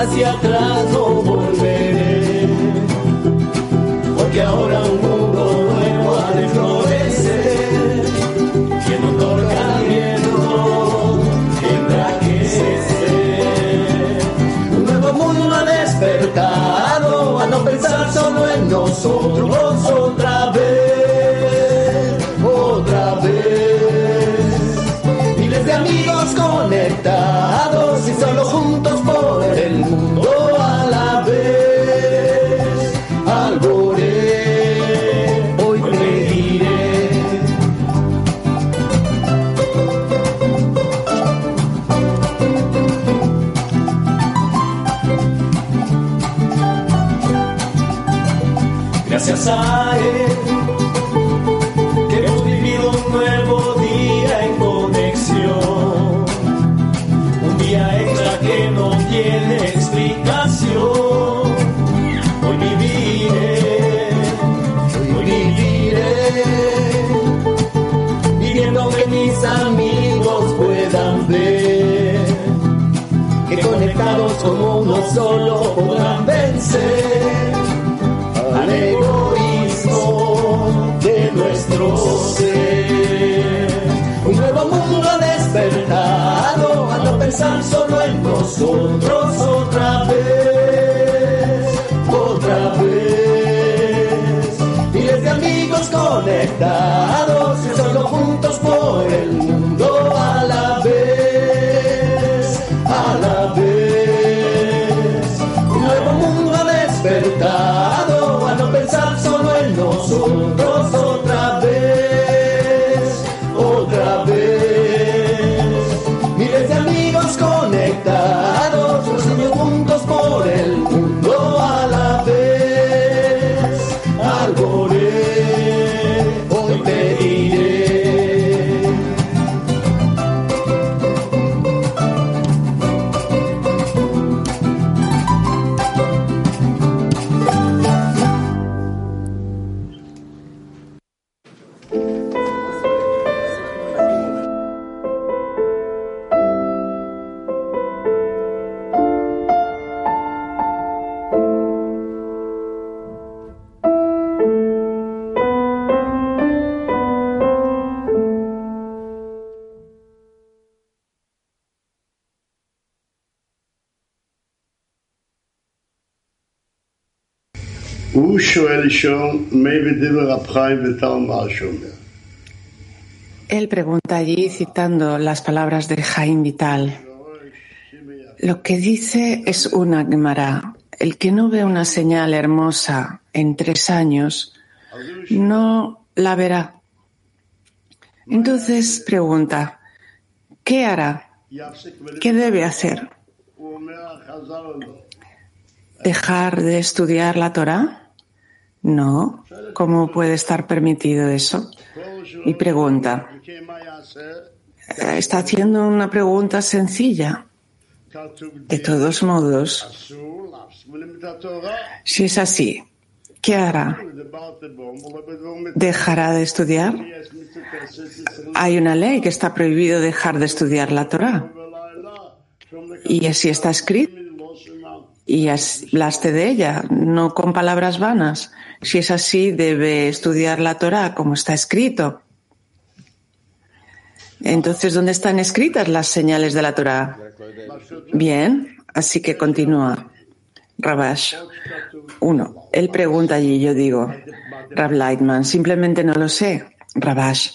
hacia atrás no volveré, porque ahora un mundo nuevo ha de florecer, y en un viento tendrá que ser. Un nuevo mundo ha despertado a no pensar solo en nosotros solo podrán vencer al egoísmo de nuestro ser. Un nuevo mundo despertado a no pensar solo en nosotros הוא שואל שם, מי בדבר אפחיים ותר מה שומר. Él pregunta allí citando las palabras de Jaime Vital. Lo que dice es una Gemara. El que no ve una señal hermosa en tres años, no la verá. Entonces pregunta, ¿qué hará? ¿Qué debe hacer? dejar de estudiar la Torah? No. ¿Cómo puede estar permitido eso? Y pregunta. Está haciendo una pregunta sencilla. De todos modos, si es así, ¿qué hará? ¿Dejará de estudiar? Hay una ley que está prohibido dejar de estudiar la Torah. Y así está escrito y hablaste de ella, no con palabras vanas. Si es así, debe estudiar la Torah como está escrito. Entonces, ¿dónde están escritas las señales de la Torah? Bien, así que continúa. Rabash. Uno, él pregunta allí, yo digo, Rab Lightman, simplemente no lo sé. Rabash.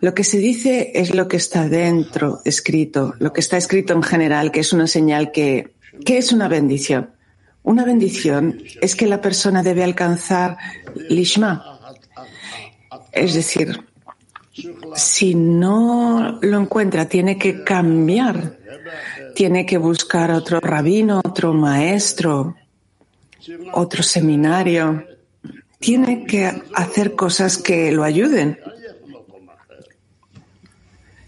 Lo que se dice es lo que está dentro escrito, lo que está escrito en general, que es una señal que ¿qué es una bendición? Una bendición es que la persona debe alcanzar lishma. Es decir, si no lo encuentra, tiene que cambiar, tiene que buscar otro rabino, otro maestro, otro seminario, tiene que hacer cosas que lo ayuden.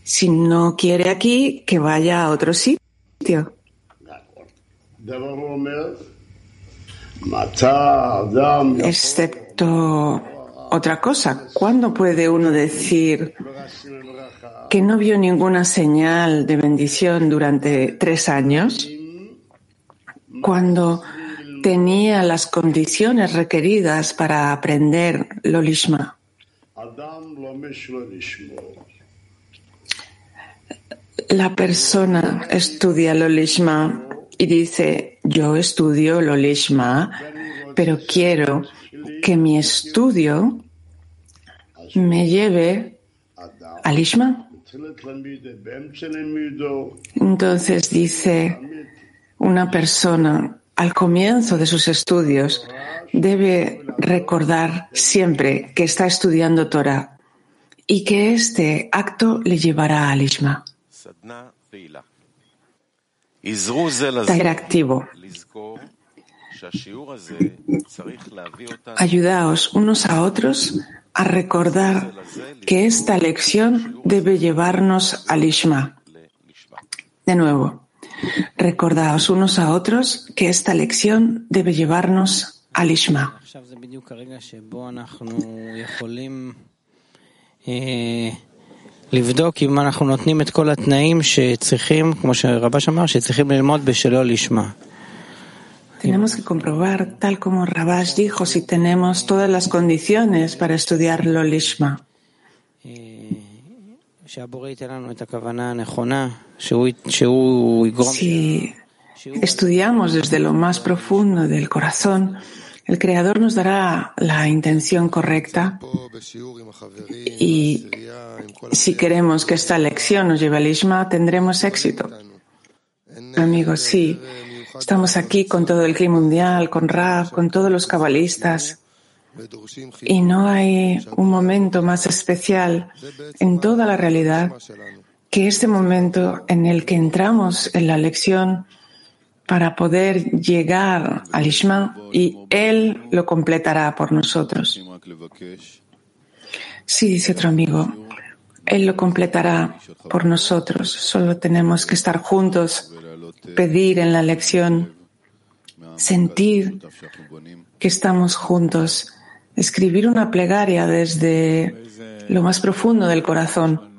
Si no quiere aquí, que vaya a otro sitio. Excepto otra cosa, ¿cuándo puede uno decir que no vio ninguna señal de bendición durante tres años? cuando tenía las condiciones requeridas para aprender lo lishma. La persona estudia lo lishma y dice, yo estudio lo lishma, pero quiero que mi estudio me lleve al lishma. Entonces dice, una persona al comienzo de sus estudios debe recordar siempre que está estudiando Torah y que este acto le llevará al Ishma. Taller activo. Ayudaos unos a otros a recordar que esta lección debe llevarnos al Ishma. De nuevo, recordaos unos a otros que esta lección debe llevarnos al Ishma. לבדוק אם אנחנו נותנים את כל התנאים שצריכים, כמו שרבש אמר, שצריכים ללמוד בשלו לשמה. Tenemos que comprobar, tal como Rabash dijo, si tenemos todas las condiciones para estudiar lo lishma. Si estudiamos desde lo más profundo del corazón, el Creador nos dará la intención correcta y si queremos que esta lección nos lleve al Ishma, tendremos éxito. Amigos, sí, estamos aquí con todo el clima mundial, con Rab, con todos los cabalistas. Y no hay un momento más especial en toda la realidad que este momento en el que entramos en la lección para poder llegar al Ishma y Él lo completará por nosotros. Sí, dice otro amigo, Él lo completará por nosotros. Solo tenemos que estar juntos, pedir en la lección, sentir que estamos juntos, escribir una plegaria desde lo más profundo del corazón.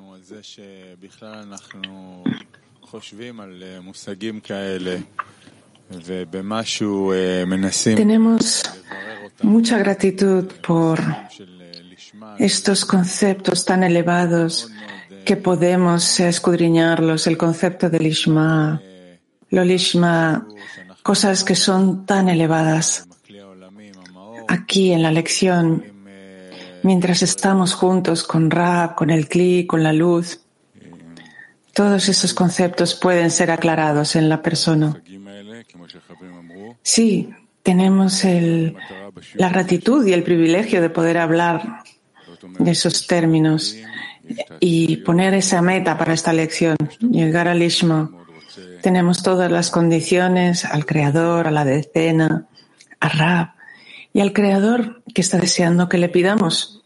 Tenemos mucha gratitud por estos conceptos tan elevados que podemos escudriñarlos, el concepto del Ishma, lo Lishma, cosas que son tan elevadas. Aquí en la lección, mientras estamos juntos con Rab, con el Kli, con la luz, todos esos conceptos pueden ser aclarados en la persona. Sí, tenemos la gratitud y el privilegio de poder hablar de esos términos y poner esa meta para esta lección, llegar al Ishma. Tenemos todas las condiciones al Creador, a la decena, a Rab y al Creador que está deseando que le pidamos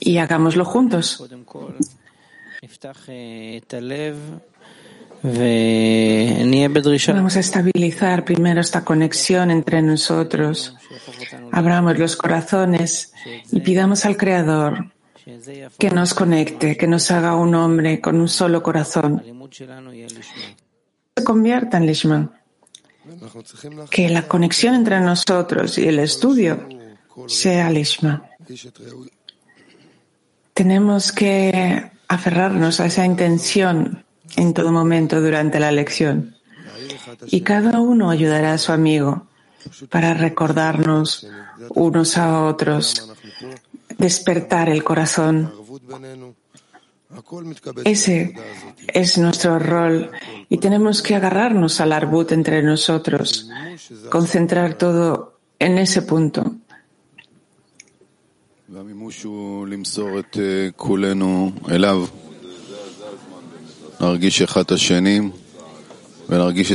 y hagámoslo juntos. Vamos a estabilizar primero esta conexión entre nosotros. Abramos los corazones y pidamos al Creador que nos conecte, que nos haga un hombre con un solo corazón. Se convierta en Lishman. Que la conexión entre nosotros y el estudio sea Lishma. Tenemos que aferrarnos a esa intención en todo momento durante la lección. Y cada uno ayudará a su amigo para recordarnos unos a otros, despertar el corazón. Ese es nuestro rol y tenemos que agarrarnos al arbut entre nosotros, concentrar todo en ese punto.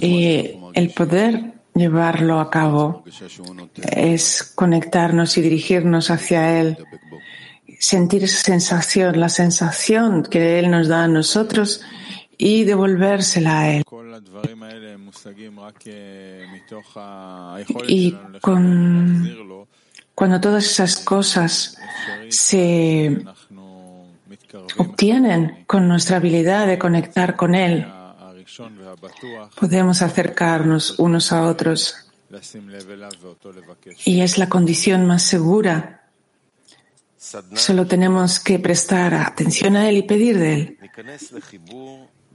Y el poder llevarlo a cabo es conectarnos y dirigirnos hacia Él, sentir esa sensación, la sensación que Él nos da a nosotros y devolvérsela a Él. Y con, cuando todas esas cosas se obtienen con nuestra habilidad de conectar con Él Podemos acercarnos unos a otros y es la condición más segura. Solo tenemos que prestar atención a Él y pedir de Él.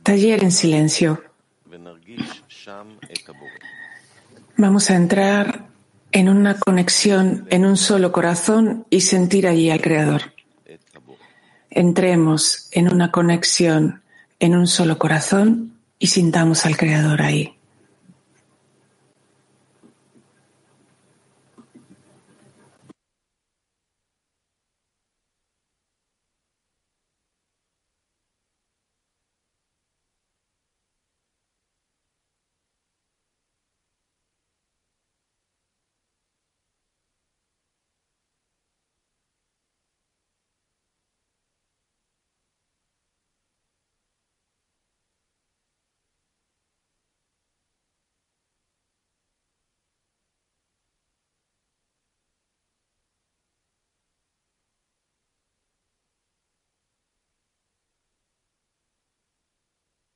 Taller en silencio. Vamos a entrar en una conexión, en un solo corazón y sentir allí al Creador. Entremos en una conexión, en un solo corazón y sintamos al Creador ahí.